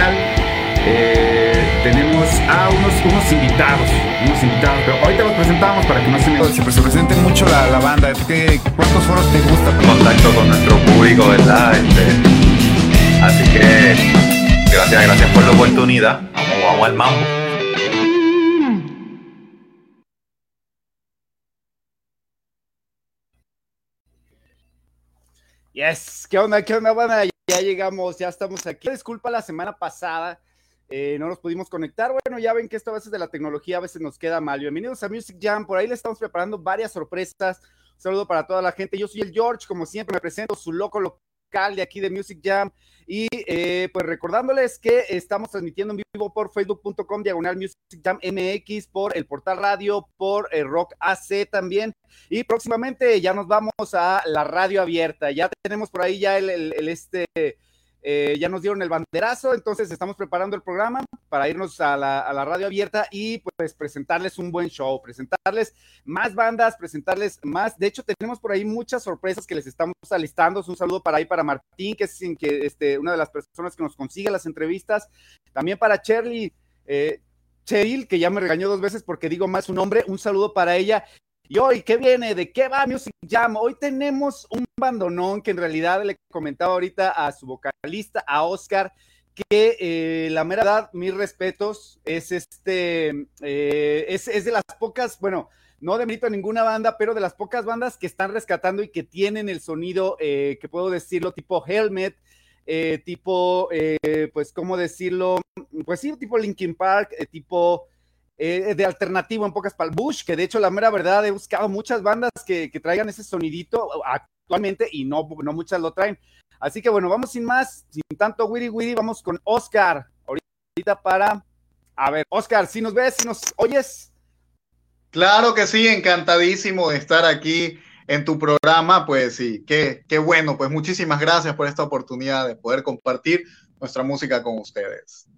eh, tenemos a unos, unos invitados, unos invitados, pero ahorita los presentamos para que no se me... Se, se presente mucho la, la banda. ¿Qué, ¿Cuántos foros te gusta? Contacto con nuestro público, ¿verdad? Este, así que gracias, gracias por la oportunidad. Vamos, vamos al mambo. Yes, ¿qué onda? ¿Qué onda, banda? Ya llegamos, ya estamos aquí. Disculpa la semana pasada, eh, no nos pudimos conectar. Bueno, ya ven que esto a veces de la tecnología a veces nos queda mal. Bienvenidos a Music Jam, por ahí le estamos preparando varias sorpresas. Un saludo para toda la gente. Yo soy el George, como siempre me presento, su loco de aquí de Music Jam. Y eh, pues recordándoles que estamos transmitiendo en vivo por facebook.com diagonal Music Jam MX, por el portal radio, por el Rock AC también. Y próximamente ya nos vamos a la radio abierta. Ya tenemos por ahí ya el este eh, ya nos dieron el banderazo, entonces estamos preparando el programa para irnos a la, radio abierta y pues presentarles un buen show, presentarles más bandas, presentarles más. De hecho, tenemos por ahí muchas sorpresas que les estamos alistando. Un saludo para ahí para Martín, que es que, este, una de las personas que nos consigue las entrevistas. También para Shirley. Eh, Cheryl, que ya me regañó dos veces porque digo más su nombre, un saludo para ella. Y hoy, ¿qué viene? ¿De qué va Music Jam? Hoy tenemos un bandonón que en realidad le comentaba ahorita a su vocalista, a Oscar, que eh, la mera verdad, mis respetos, es este, eh, es, de las pocas, bueno, no demerito a ninguna banda, pero de las pocas bandas que están rescatando y que tienen el sonido, eh, que puedo decirlo, tipo Helmet, eh, tipo, pues, ¿cómo decirlo? Pues sí, tipo Linkin Park, tipo eh, de alternativo en pocas palabras, Bush, que de hecho la mera verdad he buscado muchas bandas que, que traigan ese sonidito actualmente y no, no muchas lo traen. Así que bueno, vamos sin más, sin tanto wiri wiri, vamos con Oscar, ahorita para, a ver, Oscar, si nos ves, si nos oyes. Claro que sí, encantadísimo de estar aquí en tu programa, pues sí, qué, qué bueno, pues muchísimas gracias por esta oportunidad de poder compartir nuestra música con ustedes.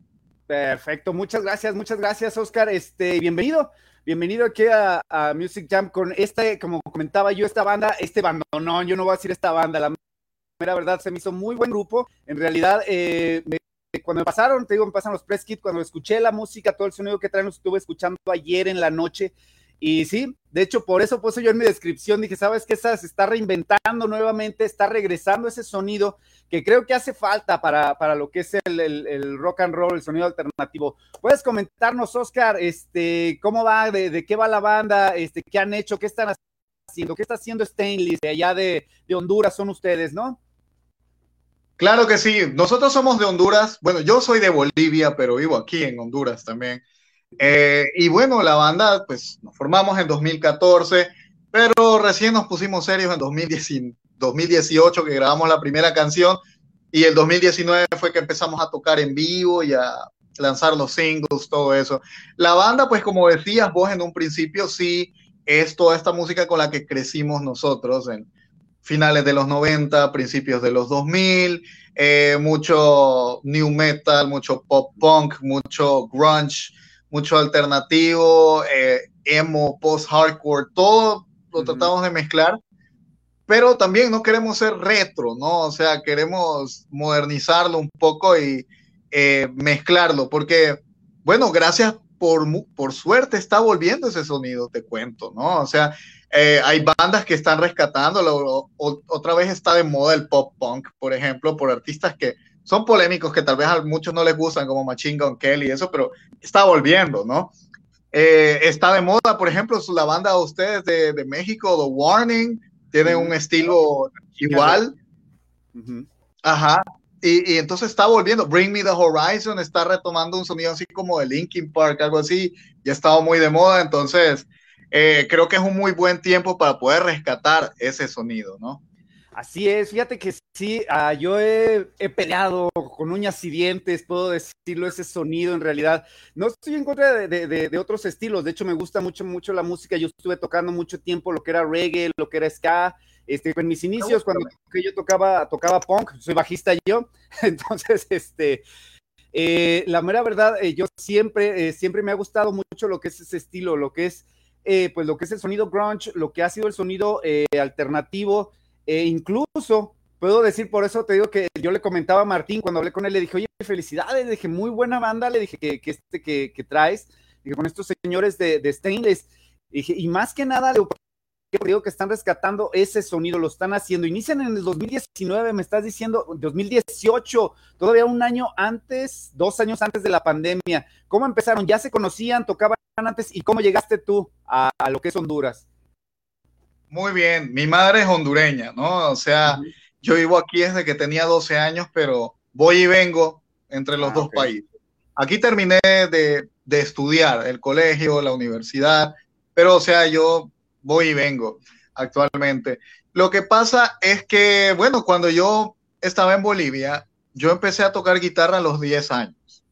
Perfecto, muchas gracias, muchas gracias, Oscar. Este, bienvenido, bienvenido aquí a, Music Jam con este, como comentaba yo, esta banda, este bandonón, yo no voy a decir esta banda, la mera verdad se me hizo muy buen grupo. En realidad, eh, cuando me pasaron, te digo, me pasan los press kits, cuando escuché la música, todo el sonido que traen, lo estuve escuchando ayer en la noche. Y sí, de hecho, por eso puse yo en mi descripción, dije, ¿sabes qué? Esa se está reinventando nuevamente, está regresando ese sonido que creo que hace falta para, para lo que es el, el, el, rock and roll, el sonido alternativo. ¿Puedes comentarnos, Oscar, este, cómo va, de, de, qué va la banda, este, qué han hecho, qué están haciendo, qué está haciendo Stainless de allá de, de Honduras, son ustedes, ¿no? Claro que sí, nosotros somos de Honduras, bueno, yo soy de Bolivia, pero vivo aquí en Honduras también. Eh, y bueno, la banda, pues nos formamos en 2014, pero recién nos pusimos serios en 2019, 2018 que grabamos la primera canción y el 2019 fue que empezamos a tocar en vivo y a lanzar los singles, todo eso. La banda, pues como decías vos en un principio, sí es toda esta música con la que crecimos nosotros en finales de los 90, principios de los 2000, eh, mucho new metal, mucho pop punk, mucho grunge, mucho alternativo, eh, emo, post-hardcore, todo lo tratamos de mezclar pero también no queremos ser retro, ¿no? O sea, queremos modernizarlo un poco y eh, mezclarlo, porque, bueno, gracias por, por suerte está volviendo ese sonido, te cuento, ¿no? O sea, eh, hay bandas que están rescatándolo, o, o, otra vez está de moda el pop punk, por ejemplo, por artistas que son polémicos, que tal vez a muchos no les gustan, como Machine Gun Kelly y eso, pero está volviendo, ¿no? Eh, está de moda, por ejemplo, la banda de ustedes de, de México, The Warning, tiene un estilo igual. Ajá. Y, y, entonces está volviendo. Bring Me the Horizon está retomando un sonido así como de Linkin Park, algo así. Ya ha estado muy de moda. Entonces, eh, creo que es un muy buen tiempo para poder rescatar ese sonido, ¿no? Así es, fíjate que sí, uh, yo he, he, peleado con uñas y dientes, puedo decirlo, ese sonido en realidad. No estoy en contra de, de, de, de, otros estilos, de hecho me gusta mucho, mucho la música, yo estuve tocando mucho tiempo lo que era reggae, lo que era ska, este, en mis inicios, cuando yo tocaba, tocaba punk, soy bajista yo, entonces, este, eh, la mera verdad, eh, yo siempre, eh, siempre me ha gustado mucho lo que es ese estilo, lo que es, eh, pues lo que es el sonido grunge, lo que ha sido el sonido eh, alternativo, e incluso puedo decir, por eso te digo que yo le comentaba a Martín cuando hablé con él, le dije, oye, felicidades, le dije, muy buena banda, le dije que, este que, traes, dije, con estos señores de, de Stainless, dije, y más que nada, le digo que están rescatando ese sonido, lo están haciendo. Inician en el 2019, me estás diciendo 2018, todavía un año antes, dos años antes de la pandemia. ¿Cómo empezaron? ¿Ya se conocían, tocaban antes? ¿Y cómo llegaste tú a lo que es Honduras? Muy bien, mi madre es hondureña, ¿no? O sea, yo vivo aquí desde que tenía 12 años, pero voy y vengo entre los ah, dos países. Aquí terminé de, de estudiar el colegio, la universidad, pero o sea, yo voy y vengo actualmente. Lo que pasa es que, bueno, cuando yo estaba en Bolivia, yo empecé a tocar guitarra a los 10 años.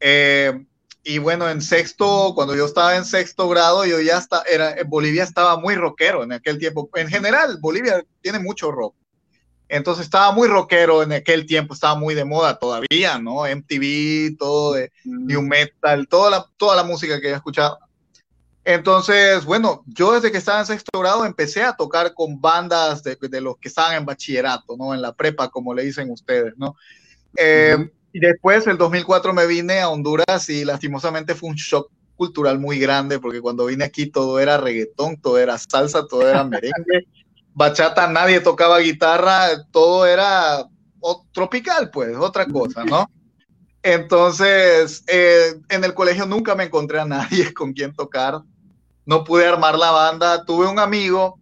Eh, y bueno, en sexto, cuando yo estaba en sexto grado, yo ya está, era, Bolivia estaba muy rockero en aquel tiempo. En general, Bolivia tiene mucho rock. Entonces estaba muy rockero en aquel tiempo, estaba muy de moda todavía, ¿no? MTV, todo de mm. new metal, toda la, toda la música que yo escuchaba entonces, bueno, yo desde que estaba en sexto grado empecé a tocar con bandas de, los que estaban en bachillerato, ¿no? En la prepa, como le dicen ustedes, ¿no? Eh, y después, el 2004, me vine a Honduras y lastimosamente fue un shock cultural muy grande, porque cuando vine aquí todo era reggaetón, todo era salsa, todo era merengue, bachata, nadie tocaba guitarra, todo era tropical, pues, otra cosa, ¿no? Entonces, eh, en el colegio nunca me encontré a nadie con quien tocar. No pude armar la banda. Tuve un amigo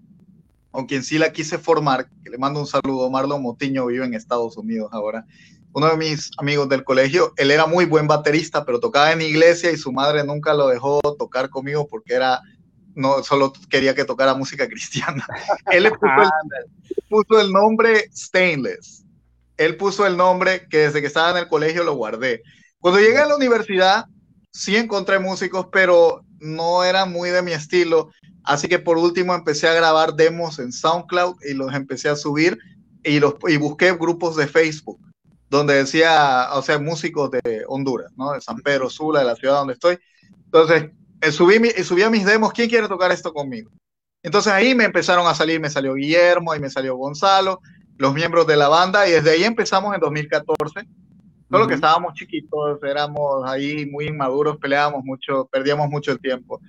con quien sí la quise formar, que le mando un saludo. Marlon Motiño vive en Estados Unidos ahora. Uno de mis amigos del colegio, él era muy buen baterista, pero tocaba en iglesia y su madre nunca lo dejó tocar conmigo porque era, no, solo quería que tocara música cristiana. él le puso el nombre Stainless él puso el nombre que desde que estaba en el colegio lo guardé. Cuando llegué a la universidad, sí encontré músicos, pero no era muy de mi estilo. Así que por último empecé a grabar demos en SoundCloud y los empecé a subir y, los, y busqué grupos de Facebook donde decía, o sea, músicos de Honduras, ¿no? De San Pedro Sula, de la ciudad donde estoy. Entonces, eh, subí, mi, subí mis demos, ¿quién quiere tocar esto conmigo? Entonces ahí me empezaron a salir, me salió Guillermo y me salió Gonzalo, los miembros de la banda y desde ahí empezamos en 2014. Solo que estábamos chiquitos, éramos ahí muy inmaduros, peleábamos mucho, perdíamos mucho el tiempo.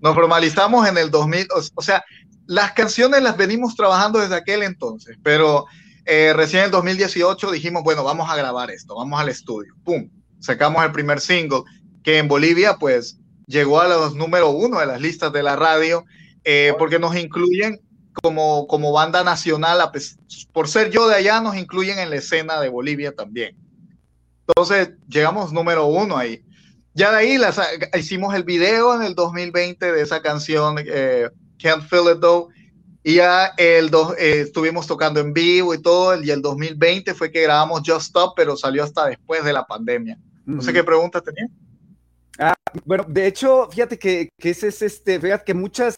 Nos formalizamos en el 2000, o, sea, las canciones las venimos trabajando desde aquel entonces, pero eh, recién en el 2018 dijimos, bueno, vamos a grabar esto, vamos al estudio. ¡Pum! Sacamos el primer single, que en Bolivia, pues, llegó a los número uno de las listas de la radio, eh, porque nos incluyen como, como banda nacional, por ser yo de allá, nos incluyen en la escena de Bolivia también. Entonces, llegamos número uno ahí. Ya de ahí las, hicimos el video en el 2020 de esa canción, eh, Can't Feel It Though, y ya el dos, eh, estuvimos tocando en vivo y todo, y el 2020 fue que grabamos Just Stop, pero salió hasta después de la pandemia. No sé qué preguntas tenía. Ah, bueno, de hecho, fíjate que, que ese es este, fíjate que muchas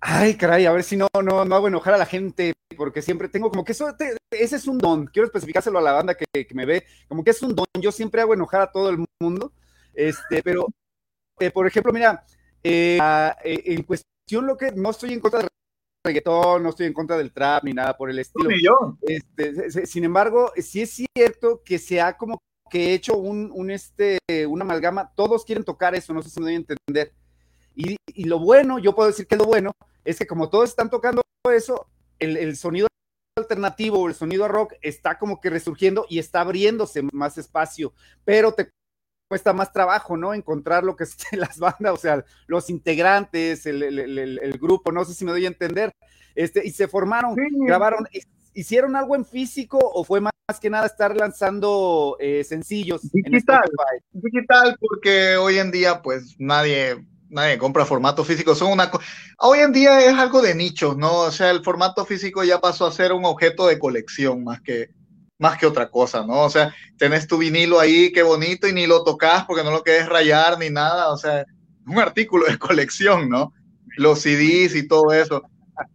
Ay, caray, a ver si no, no, no hago enojar a la gente, porque siempre tengo como que eso, ese es un don, quiero especificárselo a la banda que, me ve, como que es un don, yo siempre hago enojar a todo el mundo, este, pero, eh, por ejemplo, mira, eh, eh, en cuestión lo que, no estoy en contra del reggaetón, no estoy en contra del trap, ni nada por el estilo. Este, sin embargo, sí es cierto que se ha como que hecho un, un este, una amalgama, todos quieren tocar eso, no sé si me doy a entender. Y, lo bueno, yo puedo decir que lo bueno, es que como todos están tocando eso, el, sonido alternativo el sonido rock está como que resurgiendo y está abriéndose más espacio, pero te cuesta más trabajo, ¿no? Encontrar lo que esté las bandas, o sea, los integrantes, el, grupo, no sé si me doy a entender, este, y se formaron, grabaron, ¿hicieron algo en físico o fue más, que nada estar lanzando eh, sencillos? Digital, digital, porque hoy en día pues nadie nadie compra formato físico. Son una Hoy en día es algo de nicho, ¿no? O sea, el formato físico ya pasó a ser un objeto de colección más que, más que otra cosa, ¿no? O sea, tenés tu vinilo ahí, qué bonito, y ni lo tocas porque no lo quieres rayar ni nada. O sea, un artículo de colección, ¿no? Los CDs y todo eso.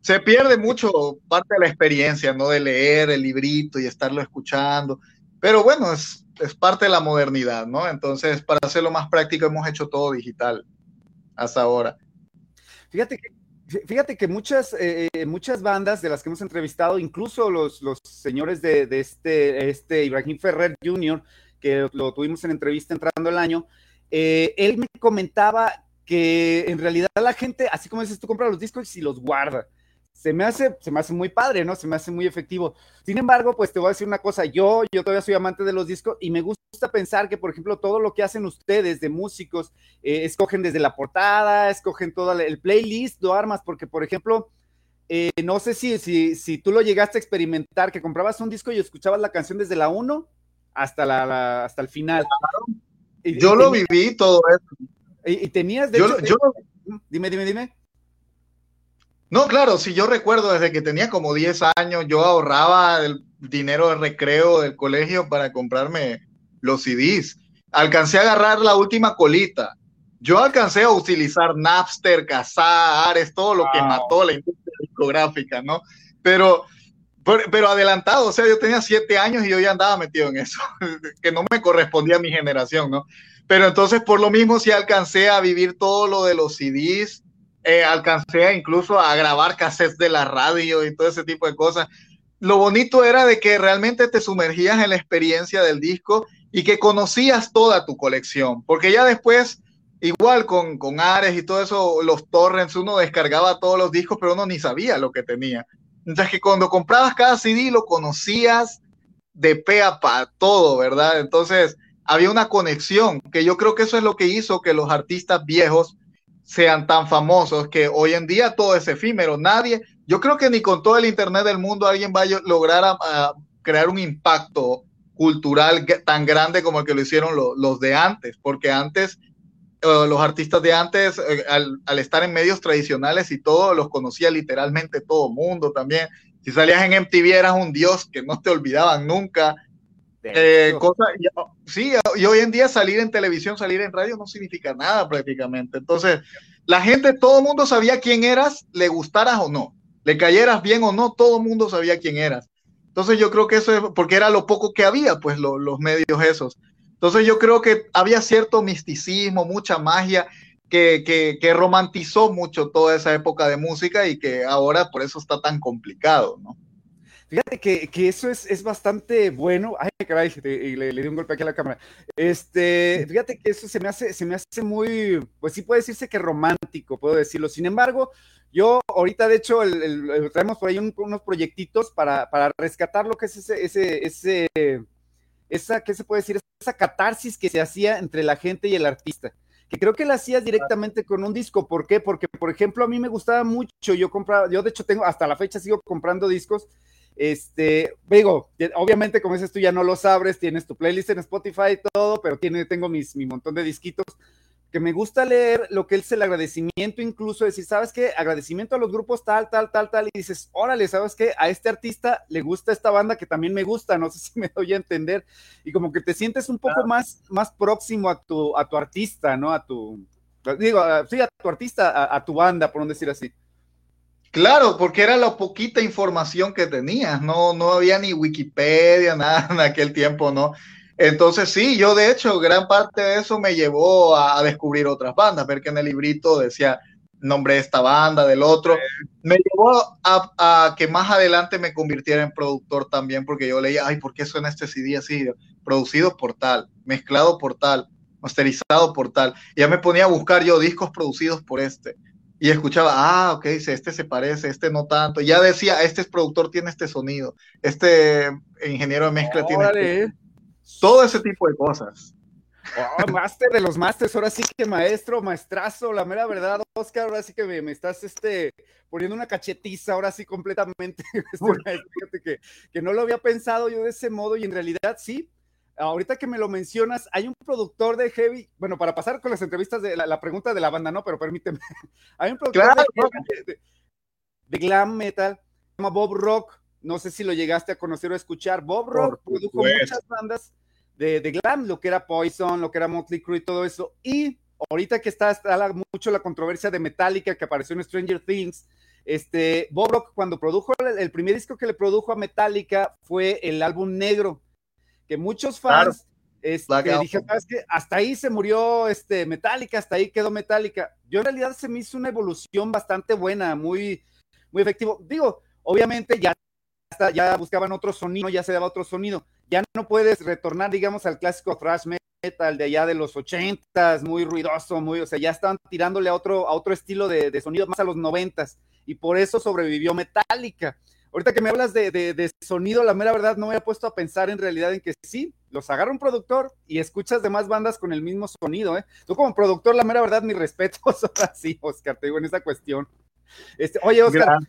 Se pierde mucho parte de la experiencia, ¿no? De leer el librito y estarlo escuchando. Pero bueno, es, es parte de la modernidad, ¿no? Entonces, para hacerlo más práctico, hemos hecho todo digital hasta ahora. Fíjate que, Fíjate que muchas, eh, eh, muchas bandas de las que hemos entrevistado, incluso los, los señores de, este, este Ibrahim Ferrer Jr., que lo tuvimos en entrevista entrando el año, eh, él me comentaba que en realidad la gente, así como dices, tú compras los discos y los guarda se me hace, se me hace muy padre, ¿no? Se me hace muy efectivo. Sin embargo, pues te voy a decir una cosa, yo, yo todavía soy amante de los discos y me gusta pensar que, por ejemplo, todo lo que hacen ustedes de músicos, eh, escogen desde la portada, escogen todo el playlist, lo armas, porque, por ejemplo, eh, no sé si, si, si tú lo llegaste a experimentar, que comprabas un disco y escuchabas la canción desde la 1 hasta, la, hasta el final. yo lo viví todo eso. Y, tenías, de yo, hecho, dime, dime, dime. No, claro, si yo recuerdo desde que tenía como 10 años, yo ahorraba el dinero de recreo del colegio para comprarme los CDs. Alcancé a agarrar la última colita. Yo alcancé a utilizar Napster, Kazaa, Ares, todo lo que mató la industria discográfica, ¿no? Pero, pero, adelantado, o sea, yo tenía 7 años y yo ya andaba metido en eso, que no me correspondía a mi generación, ¿no? Pero entonces, por lo mismo, sí alcancé a vivir todo lo de los CDs, eh, alcancé incluso a grabar cassettes de la radio y todo ese tipo de cosas. Lo bonito era de que realmente te sumergías en la experiencia del disco y que conocías toda tu colección, porque ya después, igual con, con Ares y todo eso, los torrents, uno descargaba todos los discos, pero uno ni sabía lo que tenía. Entonces que cuando comprabas cada CD lo conocías de pe a pa, todo, ¿verdad? Entonces había una conexión, que yo creo que eso es lo que hizo que los artistas viejos sean tan famosos que hoy en día todo es efímero. Nadie, yo creo que ni con todo el Internet del mundo alguien va a lograr crear un impacto cultural tan grande como el que lo hicieron los de antes, porque antes eh, los artistas de antes, eh, al, estar en medios tradicionales y todo, los conocía literalmente todo mundo también. Si salías en MTV eras un dios que no te olvidaban nunca. Eh, sí, y hoy en día salir en televisión, salir en radio no significa nada prácticamente. Entonces, la gente, todo el mundo sabía quién eras, le gustaras o no, le cayeras bien o no, todo el mundo sabía quién eras. Entonces yo creo que eso es porque era lo poco que había, pues los medios esos. Entonces yo creo que había cierto misticismo, mucha magia que, que, que romantizó mucho toda esa época de música y que ahora por eso está tan complicado, ¿no? Fíjate que, que, eso es, es, bastante bueno. Ay, caray, y le, le, di un golpe aquí a la cámara. Este, fíjate que eso se me hace, se me hace muy, pues sí puede decirse que romántico, puedo decirlo. Sin embargo, yo ahorita, de hecho, el, traemos por ahí unos proyectitos para, para, rescatar lo que es ese, ese, ese, esa, ¿qué se puede decir? Esa catarsis que se hacía entre la gente y el artista que creo que la hacías directamente con un disco. ¿Por qué? Porque, por ejemplo, a mí me gustaba mucho, yo compraba, yo de hecho tengo, hasta la fecha sigo comprando discos este, digo, obviamente como dices tú ya no los abres, tienes tu playlist en Spotify y todo, pero tiene, tengo mis, mi montón de disquitos que me gusta leer lo que es el agradecimiento, incluso decir, ¿sabes qué? Agradecimiento a los grupos tal, tal, tal, tal, y dices, órale, ¿sabes qué? A este artista le gusta esta banda que también me gusta, no sé si me doy a entender, y como que te sientes un poco más, más próximo a tu, a tu artista, ¿no? A tu, digo, sí, a tu artista, a tu banda, por no decir así. Claro, porque era la poquita información que tenías, no, no había ni Wikipedia, nada en aquel tiempo, ¿no? Entonces sí, yo de hecho gran parte de eso me llevó a, descubrir otras bandas, ver que en el librito decía nombre de esta banda, del otro, me llevó a, que más adelante me convirtiera en productor también, porque yo leía, ay, ¿por qué suena este CD así? Producido por tal, mezclado por tal, masterizado por tal. Ya me ponía a buscar yo discos producidos por este y escuchaba, ah, ok, este se parece, este no tanto. Ya decía, este productor tiene este sonido, este ingeniero de mezcla tiene este... todo ese tipo de cosas. Oh, máster de los másters, ahora sí que maestro, maestrazo, la mera verdad, Oscar, ahora sí que me, estás este, poniendo una cachetiza, ahora sí completamente. Este, que, que no lo había pensado yo de ese modo y en realidad sí, ahorita que me lo mencionas, hay un productor de heavy, bueno, para pasar con las entrevistas de la, pregunta de la banda, no, pero permíteme. hay un productor de, glam metal, se llama Bob Rock, no sé si lo llegaste a conocer o escuchar. Bob Rock produjo muchas bandas de, glam, lo que era Poison, lo que era Motley Crue y todo eso. Y ahorita que está, está mucho la controversia de Metallica que apareció en Stranger Things, este, Bob Rock cuando produjo el, el primer disco que le produjo a Metallica fue el álbum negro que muchos fans este, dijeron. Hasta ahí se murió este, Metallica, hasta ahí quedó Metallica. yo en realidad se me hizo una evolución bastante buena, muy, muy efectivo. Digo, obviamente ya, ya buscaban otro sonido, ya se daba otro sonido. Ya no puedes retornar, digamos, al clásico thrash metal de allá de los ochentas, muy ruidoso, muy, o sea, ya estaban tirándole a otro, a otro estilo de, de sonido más a los noventas, y por eso sobrevivió Metallica. Ahorita que me hablas de, de, sonido, la mera verdad, no me había puesto a pensar en realidad en que sí, los agarra un productor y escuchas demás bandas con el mismo sonido, ¿eh? Tú como productor, la mera verdad, mi respeto, sí, Oscar, te digo en esa cuestión. Este, oye, Oscar,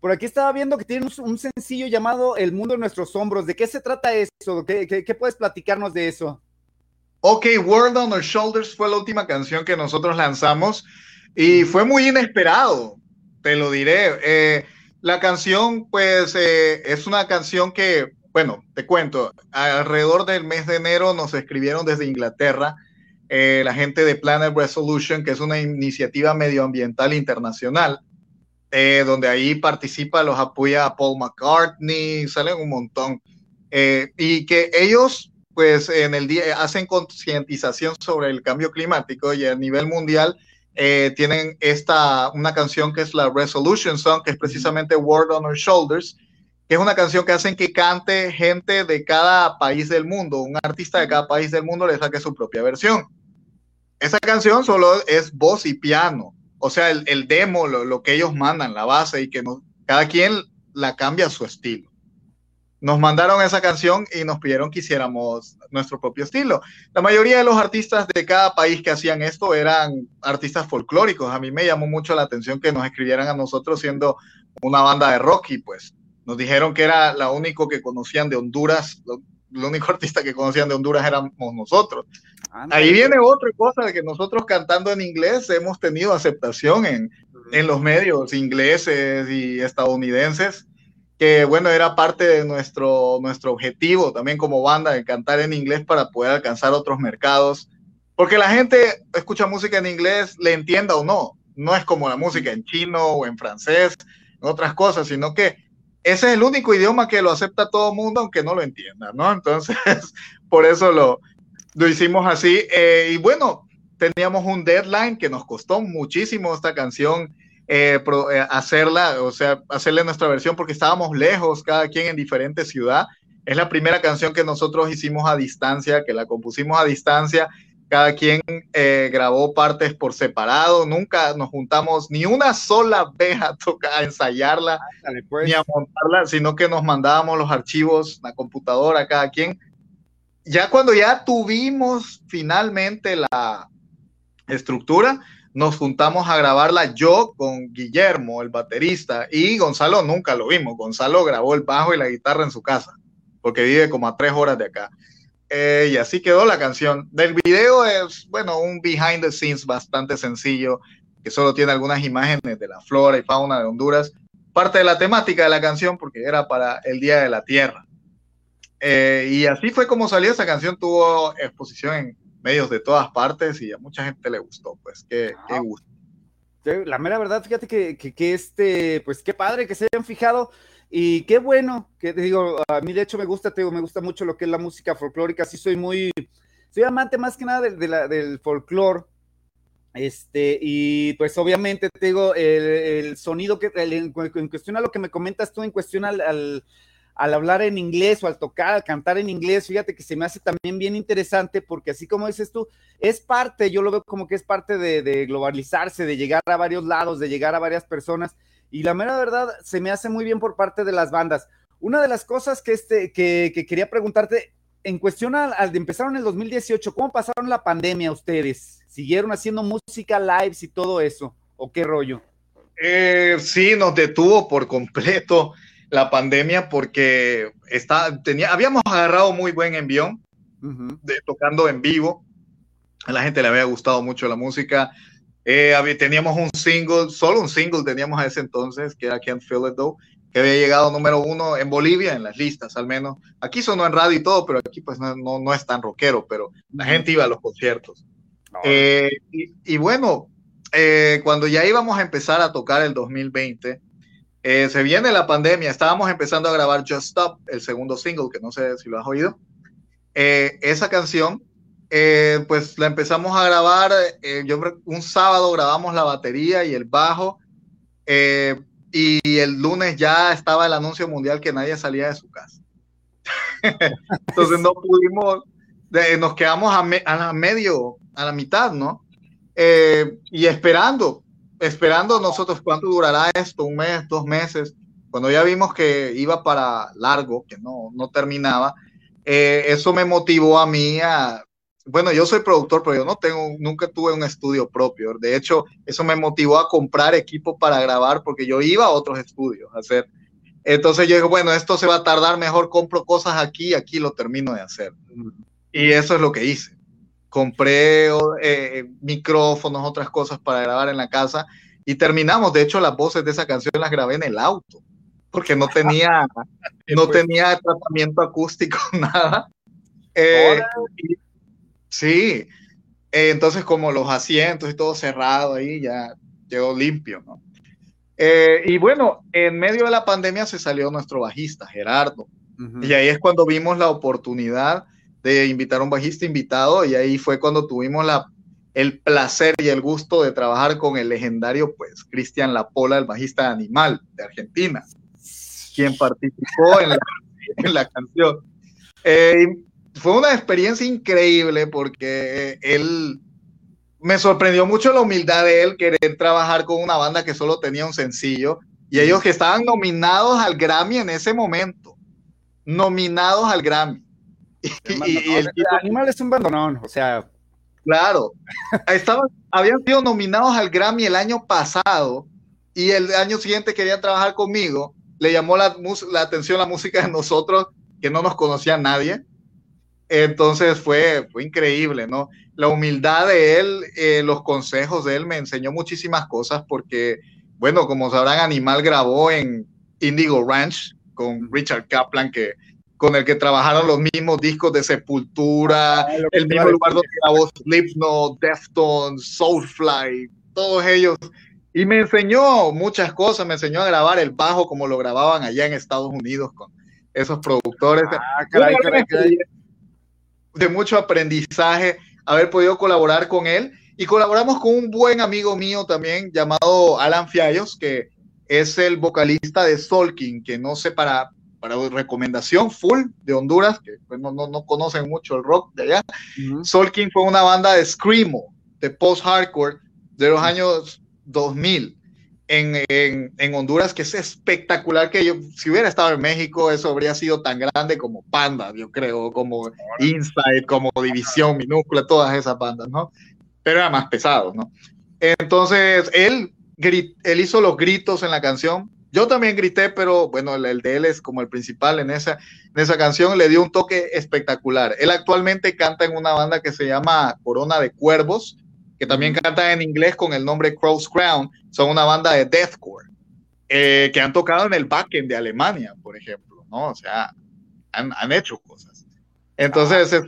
por aquí estaba viendo que tienen un, sencillo llamado El mundo en nuestros hombros. ¿De qué se trata eso? ¿Qué, qué, puedes platicarnos de eso? Ok, World on Our Shoulders fue la última canción que nosotros lanzamos y fue muy inesperado, te lo diré. Eh, la canción, pues, eh, es una canción que, bueno, te cuento, alrededor del mes de enero nos escribieron desde Inglaterra eh, la gente de Planet Resolution, que es una iniciativa medioambiental internacional, eh, donde ahí participa, los apoya Paul McCartney, salen un montón, y que ellos, pues, en el día hacen concientización sobre el cambio climático y a nivel mundial eh, tienen esta, una canción que es la Resolution Song, que es precisamente Word on Our Shoulders, que es una canción que hacen que cante gente de cada país del mundo, un artista de cada país del mundo le saque su propia versión. Esa canción solo es voz y piano, o sea, el, el demo, lo, lo, que ellos mandan, la base, y que no, cada quien la cambia a su estilo nos mandaron esa canción y nos pidieron que hiciéramos nuestro propio estilo. La mayoría de los artistas de cada país que hacían esto eran artistas folclóricos. A mí me llamó mucho la atención que nos escribieran a nosotros siendo una banda de rock y pues nos dijeron que era la único que conocían de Honduras, lo, único artista que conocían de Honduras éramos nosotros. Ahí viene otra cosa de que nosotros cantando en inglés hemos tenido aceptación en, en los medios ingleses y estadounidenses que bueno, era parte de nuestro, nuestro objetivo también como banda de cantar en inglés para poder alcanzar otros mercados, porque la gente escucha música en inglés, le entienda o no, no es como la música en chino o en francés, en otras cosas, sino que ese es el único idioma que lo acepta todo el mundo, aunque no lo entienda, ¿no? Entonces, por eso lo, lo hicimos así. Eh, y bueno, teníamos un deadline que nos costó muchísimo esta canción eh, eh, hacerla, o sea, hacerle nuestra versión porque estábamos lejos, cada quien en diferente ciudad. Es la primera canción que nosotros hicimos a distancia, que la compusimos a distancia. Cada quien eh, grabó partes por separado, nunca nos juntamos ni una sola vez a, tocar, a ensayarla pues. ni a montarla, sino que nos mandábamos los archivos, la computadora, cada quien. Ya cuando ya tuvimos finalmente la estructura, nos juntamos a grabarla yo con Guillermo, el baterista, y Gonzalo nunca lo vimos. Gonzalo grabó el bajo y la guitarra en su casa, porque vive como a tres horas de acá. Eh, y así quedó la canción. Del video es, bueno, un behind the scenes bastante sencillo, que solo tiene algunas imágenes de la flora y fauna de Honduras. Parte de la temática de la canción, porque era para el Día de la Tierra. Eh, y así fue como salió esa canción, tuvo exposición en medios de todas partes y a mucha gente le gustó, pues qué, qué gusto. La mera verdad, fíjate que, que, este, pues qué padre que se hayan fijado y qué bueno, que te digo, a mí de hecho me gusta, te digo, me gusta mucho lo que es la música folclórica, sí soy muy, soy amante más que nada de, la, del folclore, este, y pues obviamente te digo, el, sonido que, en, cuestión a lo que me comentas tú, en cuestión al al hablar en inglés o al tocar, al cantar en inglés, fíjate que se me hace también bien interesante porque así como dices tú, es parte, yo lo veo como que es parte de, globalizarse, de llegar a varios lados, de llegar a varias personas y la mera verdad se me hace muy bien por parte de las bandas. Una de las cosas que, este, que, quería preguntarte, en cuestión al, de empezaron en el 2018, ¿cómo pasaron la pandemia ustedes? ¿Siguieron haciendo música, lives y todo eso? ¿O qué rollo? Eh, sí, nos detuvo por completo la pandemia porque está, tenía, habíamos agarrado muy buen envión de, tocando en vivo. A la gente le había gustado mucho la música. Eh, teníamos un single, solo un single teníamos a ese entonces, que era Can't Feel It Though, que había llegado número uno en Bolivia, en las listas al menos. Aquí sonó en radio y todo, pero aquí pues no, no, es tan rockero, pero la gente iba a los conciertos. Eh, y, bueno, eh, cuando ya íbamos a empezar a tocar el 2020, eh, se viene la pandemia, estábamos empezando a grabar Just Stop, el segundo single, que no sé si lo has oído. Eh, esa canción eh, pues la empezamos a grabar, eh, yo un sábado grabamos la batería y el bajo, eh, y el lunes ya estaba el anuncio mundial que nadie salía de su casa. Entonces no pudimos, nos quedamos a, a, medio, a la mitad, ¿no? y esperando, esperando nosotros cuánto durará esto, un mes, dos meses, cuando ya vimos que iba para largo, que no, no terminaba, eso me motivó a mí a bueno, yo soy productor, pero yo no tengo, nunca tuve un estudio propio. De hecho, eso me motivó a comprar equipo para grabar porque yo iba a otros estudios a hacer. Entonces yo dije, bueno, esto se va a tardar, mejor compro cosas aquí, aquí lo termino de hacer. Y eso es lo que hice. Compré eh, micrófonos, otras cosas para grabar en la casa y terminamos. De hecho, las voces de esa canción las grabé en el auto porque no tenía, no pues. tenía tratamiento acústico, nada. Eh, Sí, eh, entonces como los asientos y todo cerrado ahí, ya quedó limpio, ¿no? Eh, y bueno, en medio de la pandemia se salió nuestro bajista, Gerardo. Y ahí es cuando vimos la oportunidad de invitar a un bajista invitado y ahí fue cuando tuvimos la, el placer y el gusto de trabajar con el legendario, pues, Cristian Lapola, el bajista Animal de Argentina, quien participó en la, en la canción. Eh, fue una experiencia increíble porque él me sorprendió mucho la humildad de él querer trabajar con una banda que solo tenía un sencillo y ellos que estaban nominados al Grammy en ese momento, nominados al Grammy. y, el, animal es un bandonón, o sea. Claro, estaban, habían sido nominados al Grammy el año pasado y el año siguiente querían trabajar conmigo. Le llamó la, la atención la música de nosotros, que no nos conocía nadie entonces fue, fue increíble, ¿no? La humildad de él, eh, los consejos de él me enseñó muchísimas cosas porque, bueno, como sabrán, Animal grabó en Indigo Ranch con Richard Kaplan, que, con el que trabajaron los mismos discos de Sepultura, ah, el mismo lugar donde grabó Slipknot, Deftones, Soulfly, todos ellos. Y me enseñó muchas cosas, me enseñó a grabar el bajo como lo grababan allá en Estados Unidos con esos productores. Ah, caray, caray, caray de mucho aprendizaje haber podido colaborar con él. Y colaboramos con un buen amigo mío también llamado Alan Fiallos, que es el vocalista de Solkin, que no sé para, para recomendación full de Honduras, que pues, no, no, conocen mucho el rock de allá. Solkin fue una banda de Screamo, de post-hardcore de los años 2000 en, Honduras, que es espectacular, que yo, si hubiera estado en México, eso habría sido tan grande como Panda, yo creo, como Inside, como División Minúscula, todas esas bandas, ¿no? Pero era más pesado, ¿no? Entonces, él, él hizo los gritos en la canción. Yo también grité, pero bueno, el, de él es como el principal en esa, en esa canción, le dio un toque espectacular. Él actualmente canta en una banda que se llama Corona de Cuervos, que también cantan en inglés con el nombre Cross Crown, son una banda de deathcore, eh, que han tocado en el backend de Alemania, por ejemplo, ¿no? O sea, han, hecho cosas. Entonces, es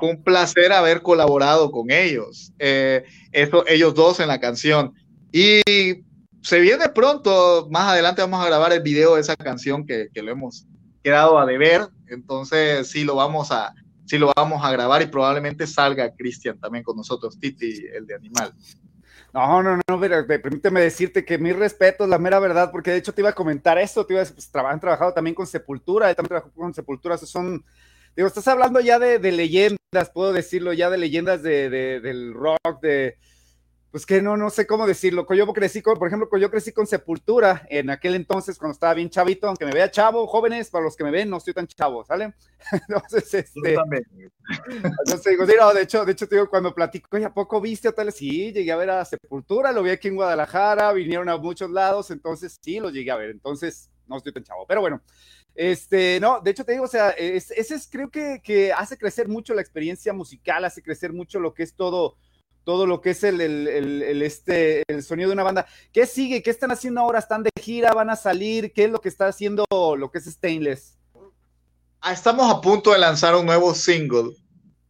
un placer haber colaborado con ellos, eh, ellos dos en la canción. Y se viene pronto, más adelante vamos a grabar el video de esa canción que, que lo hemos quedado a deber, entonces sí lo vamos a, sí lo vamos a grabar y probablemente salga Cristian también con nosotros, Titi, el de Animal. No, no, no, pero permíteme decirte que mi respeto es la mera verdad, porque de hecho te iba a comentar esto, te iba a pues, han trabajado también con Sepultura, también trabajado con Sepultura, son, digo, estás hablando ya de, leyendas, puedo decirlo, ya de leyendas de, del rock, de, pues que no, no sé cómo decirlo. Yo crecí con, por ejemplo, yo crecí con Sepultura en aquel entonces cuando estaba bien chavito, aunque me vea chavo, jóvenes, para los que me ven, no estoy tan chavo, ¿sale? Entonces, este. Entonces digo, no, de hecho, de hecho, te digo, cuando platico, oye, ¿a poco viste a tal? Sí, llegué a ver a Sepultura, lo vi aquí en Guadalajara, vinieron a muchos lados, entonces sí, lo llegué a ver. Entonces, no estoy tan chavo, pero bueno. Este, no, de hecho te digo, o sea, ese es, creo que, que hace crecer mucho la experiencia musical, hace crecer mucho lo que es todo, todo lo que es el, este, el sonido de una banda. ¿Qué sigue? ¿Qué están haciendo ahora? ¿Están de gira? ¿Van a salir? ¿Qué es lo que está haciendo lo que es Stainless? Ah, estamos a punto de lanzar un nuevo single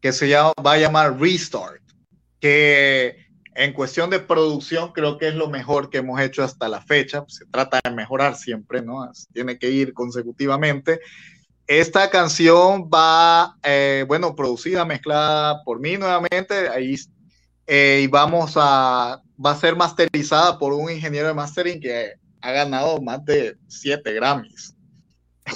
que se llama, va a llamar Restart, que en cuestión de producción creo que es lo mejor que hemos hecho hasta la fecha. Se trata de mejorar siempre, ¿no? Tiene que ir consecutivamente. esta canción va, eh, bueno, producida, mezclada por mí nuevamente, ahí, eh, y vamos a, va a ser masterizada por un ingeniero de mastering que ha ganado más de siete Grammys.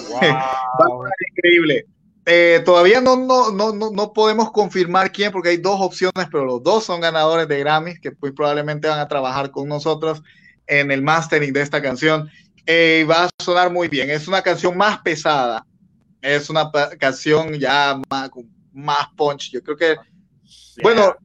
Wow. increíble. Eh, todavía no, no, no, no, podemos confirmar quién, porque hay dos opciones, pero los dos son ganadores de Grammys, que muy probablemente van a trabajar con nosotros en el mastering de esta canción. Eh, va a sonar muy bien. Es una canción más pesada, es una canción ya más, más punch. Yo creo que, bueno,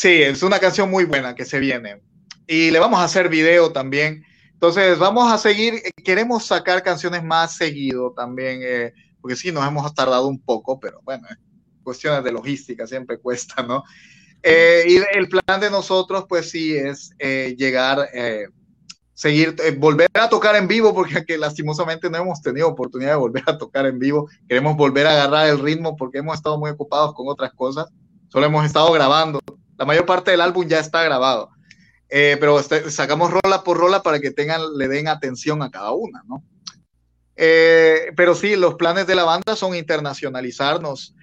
sí, es una canción muy buena que se viene. Y le vamos a hacer video también. Entonces, vamos a seguir. Eh, queremos sacar canciones más seguido también, eh, porque sí, nos hemos tardado un poco, pero bueno, cuestiones de logística siempre cuesta, ¿no? Eh, y el plan de nosotros, pues sí, es llegar seguir, eh, volver a tocar en vivo, porque lastimosamente no hemos tenido oportunidad de volver a tocar en vivo. Queremos volver a agarrar el ritmo porque hemos estado muy ocupados con otras cosas. Solo hemos estado grabando. La mayor parte del álbum ya está grabado. Eh, pero este, sacamos rola por rola para que tengan, le den atención a cada una, ¿no? Eh, pero sí, los planes de la banda son internacionalizarnos.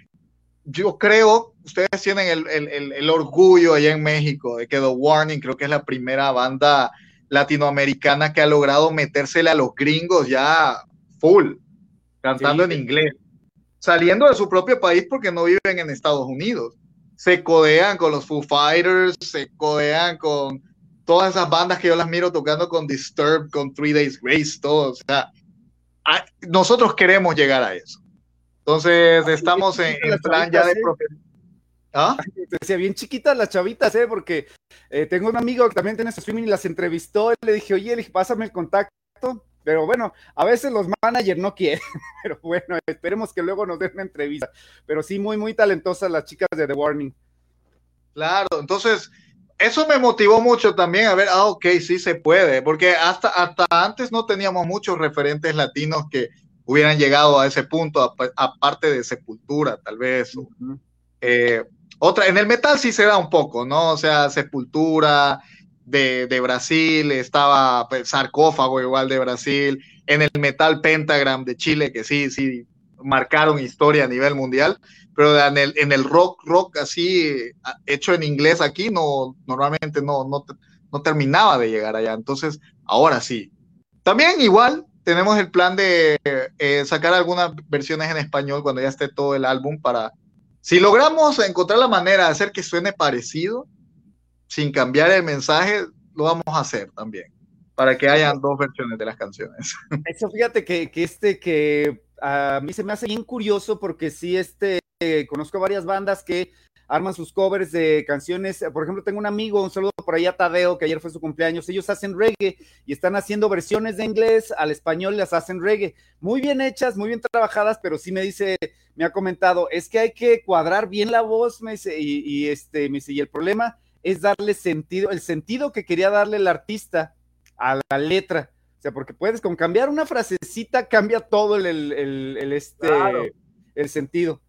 Yo creo, ustedes tienen el, el, el orgullo allá en México de que The Warning creo que es la primera banda latinoamericana que ha logrado metérsele a los gringos ya full, cantando en inglés, saliendo de su propio país porque no viven en Estados Unidos. Se codean con los Foo Fighters, se codean con todas esas bandas que yo las miro tocando con Disturbed, con Three Days Grace, todo. O sea, nosotros queremos llegar a eso. Entonces, estamos en, plan ya de ¿Ah? Decía, bien chiquitas las chavitas, ¿eh? Porque eh, tengo un amigo que también tiene su streaming y las entrevistó. le dije, oye, le dije, pásame el contacto. Pero bueno, a veces los managers no quieren. Pero bueno, esperemos que luego nos den una entrevista. Pero sí, muy, muy talentosas las chicas de The Warning. Claro, entonces, eso me motivó mucho también a ver, ah, ok, sí se puede. Porque hasta, hasta antes no teníamos muchos referentes latinos que hubieran llegado a ese punto, aparte de Sepultura, tal vez. Otra, en el metal sí se da un poco, ¿no? O sea, Sepultura de, de Brasil, estaba pues, Sarcófago igual de Brasil, en el metal Pentagram de Chile, que sí, sí, marcaron historia a nivel mundial, pero en el, en el rock, rock así, hecho en inglés aquí, no, normalmente no, no, no terminaba de llegar allá. Entonces, ahora sí. También igual tenemos el plan de eh, sacar algunas versiones en español cuando ya esté todo el álbum para si logramos encontrar la manera de hacer que suene parecido, sin cambiar el mensaje, lo vamos a hacer también, para que hayan dos versiones de las canciones. Eso fíjate que, que este que a mí se me hace bien curioso porque sí, este, conozco varias bandas que arman sus covers de canciones. Por ejemplo, tengo un amigo, un saludo por ahí a Tadeo, que ayer fue su cumpleaños. Ellos hacen reggae y están haciendo versiones de inglés al español, las hacen reggae. Muy bien hechas, muy bien trabajadas, pero sí me dice, me ha comentado, es que hay que cuadrar bien la voz, me dice, y, este, me dice, y el problema es darle sentido, el sentido que quería darle el artista a la letra. O sea, porque puedes con cambiar una frasecita, cambia todo el, el, este, el sentido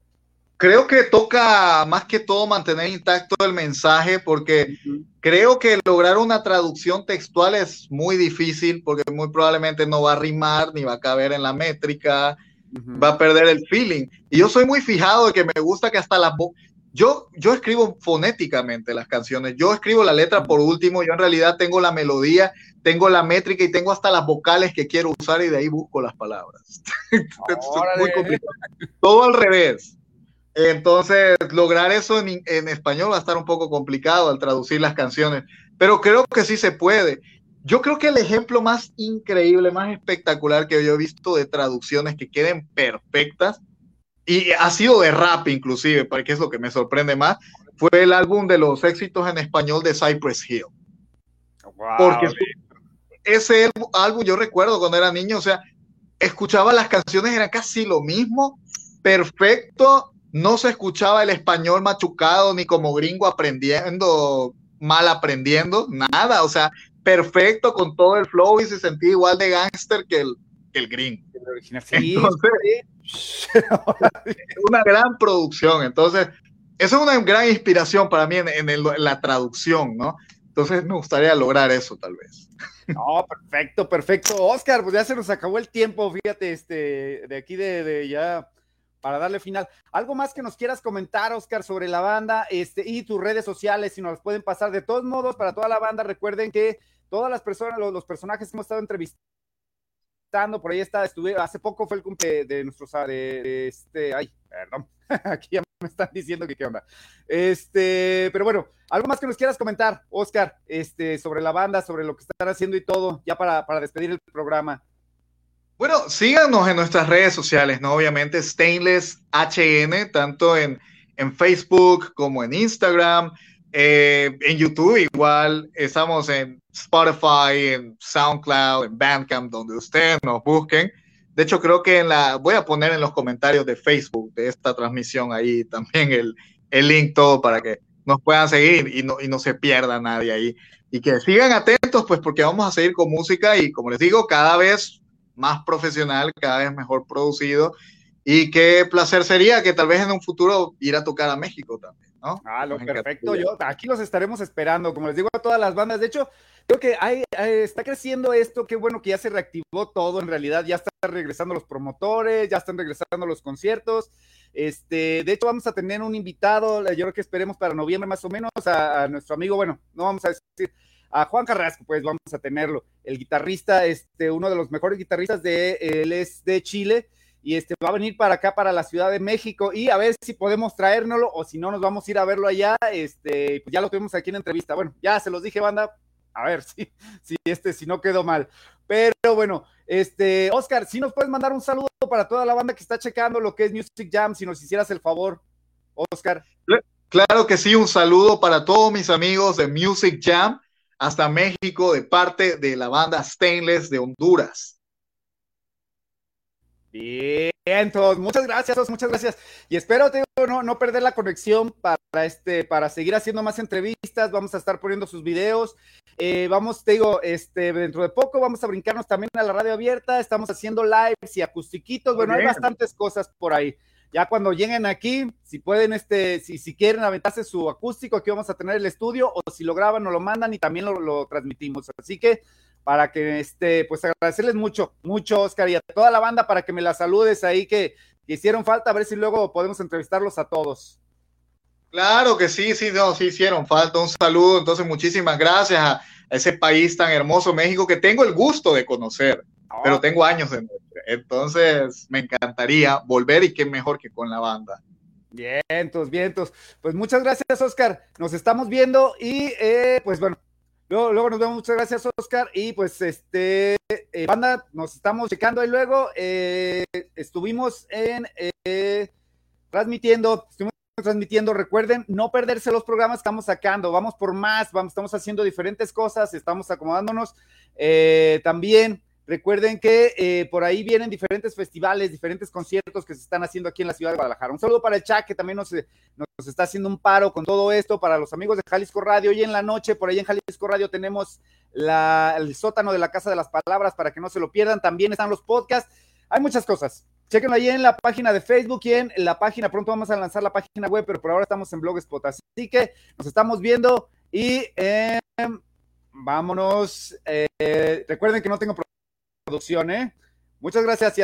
creo que toca más que todo mantener intacto el mensaje porque creo que lograr una traducción textual es muy difícil porque muy probablemente no va a rimar ni va a caber en la métrica, va a perder el feeling. Y yo soy muy fijado de que me gusta que hasta las yo, yo escribo fonéticamente las canciones, yo escribo la letra por último, yo en realidad tengo la melodía, tengo la métrica y tengo hasta las vocales que quiero usar y de ahí busco las palabras. Todo al revés. Entonces, lograr eso en, español va a estar un poco complicado al traducir las canciones, pero creo que sí se puede. Yo creo que el ejemplo más increíble, más espectacular que yo he visto de traducciones que queden perfectas, y ha sido de rap inclusive, porque es lo que me sorprende más, fue el álbum de los éxitos en español de Cypress Hill. porque ese álbum yo recuerdo cuando era niño, o sea, escuchaba las canciones, era casi lo mismo, perfecto, no se escuchaba el español machucado ni como gringo aprendiendo, mal aprendiendo, nada, o sea, perfecto con todo el flow y se sentía igual de gángster que el, el gringo. una gran producción, entonces, eso es una gran inspiración para mí en, la traducción, ¿no? Entonces me gustaría lograr eso tal vez. No, perfecto, perfecto. Oscar, pues ya se nos acabó el tiempo, fíjate, este, de aquí de, ya para darle final. ¿Algo más que nos quieras comentar, Oscar, sobre la banda este, y tus redes sociales, si nos pueden pasar? De todos modos, para toda la banda, recuerden que todas las personas, los, personajes que hemos estado entrevistando, por ahí está, estuve, hace poco fue el cumple de nuestros, de, este, ay, perdón, aquí ya me están diciendo que qué onda. Este, pero bueno, algo más que nos quieras comentar, Oscar, este, sobre la banda, sobre lo que están haciendo y todo, ya para, para despedir el programa. Bueno, síganos en nuestras redes sociales, ¿no? Obviamente, Stainless HN, tanto en, en Facebook como en Instagram, eh, en YouTube igual, estamos en Spotify, en SoundCloud, en Bandcamp, donde ustedes nos busquen. De hecho, creo que en la, voy a poner en los comentarios de Facebook de esta transmisión ahí también el, el link todo para que nos puedan seguir y no, y no se pierda nadie ahí. Y que sigan atentos, pues porque vamos a seguir con música y como les digo, cada vez más profesional, cada vez mejor producido. Y qué placer sería que tal vez en un futuro ir a tocar a México también, ¿no? Ah, lo perfecto. Yo, aquí los estaremos esperando, como les digo a todas las bandas. De hecho, creo que hay, está creciendo esto. Qué bueno que ya se reactivó todo. En realidad, ya están regresando los promotores, ya están regresando los conciertos. Este, de hecho, vamos a tener un invitado, yo creo que esperemos para noviembre más o menos, a, a nuestro amigo, bueno, no vamos a decir, a Juan Carrasco, pues vamos a tenerlo, el guitarrista, este, uno de los mejores guitarristas de, él es de Chile, y este va a venir para acá, para la Ciudad de México, y a ver si podemos traérnoslo, o si no, nos vamos a ir a verlo allá, este, pues ya lo tuvimos aquí en entrevista, bueno, ya se los dije, banda, a ver si, si este, si no quedó mal, pero bueno, este, Oscar, si nos puedes mandar un saludo para toda la banda que está checando lo que es Music Jam, si nos hicieras el favor, Oscar. Claro que sí, un saludo para todos mis amigos de Music Jam hasta México de parte de la banda Stainless de Honduras. Bien, entonces, muchas gracias, muchas gracias. Y espero no, no perder la conexión para, este, para seguir haciendo más entrevistas. Vamos a estar poniendo sus videos. Eh, vamos, te digo, este, dentro de poco vamos a brincarnos también a la radio abierta. Estamos haciendo lives y acustiquitos. Bueno, hay bastantes cosas por ahí. Ya cuando lleguen aquí, si pueden, este, si, si quieren aventarse su acústico, aquí vamos a tener el estudio, o si lo graban, nos lo mandan y también lo, transmitimos. Así que para que, este, pues agradecerles mucho, mucho, Oscar, y a toda la banda para que me la saludes ahí que, hicieron falta, a ver si luego podemos entrevistarlos a todos. Claro que sí, sí, no, sí hicieron falta. Un saludo, entonces muchísimas gracias a ese país tan hermoso, México, que tengo el gusto de conocer pero tengo años de Entonces me encantaría volver y qué mejor que con la banda. Vientos, vientos. Pues muchas gracias, Oscar. Nos estamos viendo y eh, pues bueno, luego, nos vemos. Muchas gracias, Oscar. Y pues este, eh, banda, nos estamos checando ahí luego. Eh, estuvimos en transmitiendo, estuvimos transmitiendo. Recuerden no perderse los programas que estamos sacando. Vamos por más, vamos, estamos haciendo diferentes cosas, estamos acomodándonos. también Recuerden que eh, por ahí vienen diferentes festivales, diferentes conciertos que se están haciendo aquí en la ciudad de Guadalajara. Un saludo para el chat que también nos, nos está haciendo un paro con todo esto, para los amigos de Jalisco Radio. Hoy en la noche, por ahí en Jalisco Radio, tenemos el sótano de la Casa de las Palabras para que no se lo pierdan. También están los podcasts. Hay muchas cosas. Chequenlo ahí en la página de Facebook y en la página. Pronto vamos a lanzar la página web, pero por ahora estamos en Blogspot. Así que nos estamos viendo y em, vámonos. Eh, recuerden que no tengo ¿eh? Muchas gracias,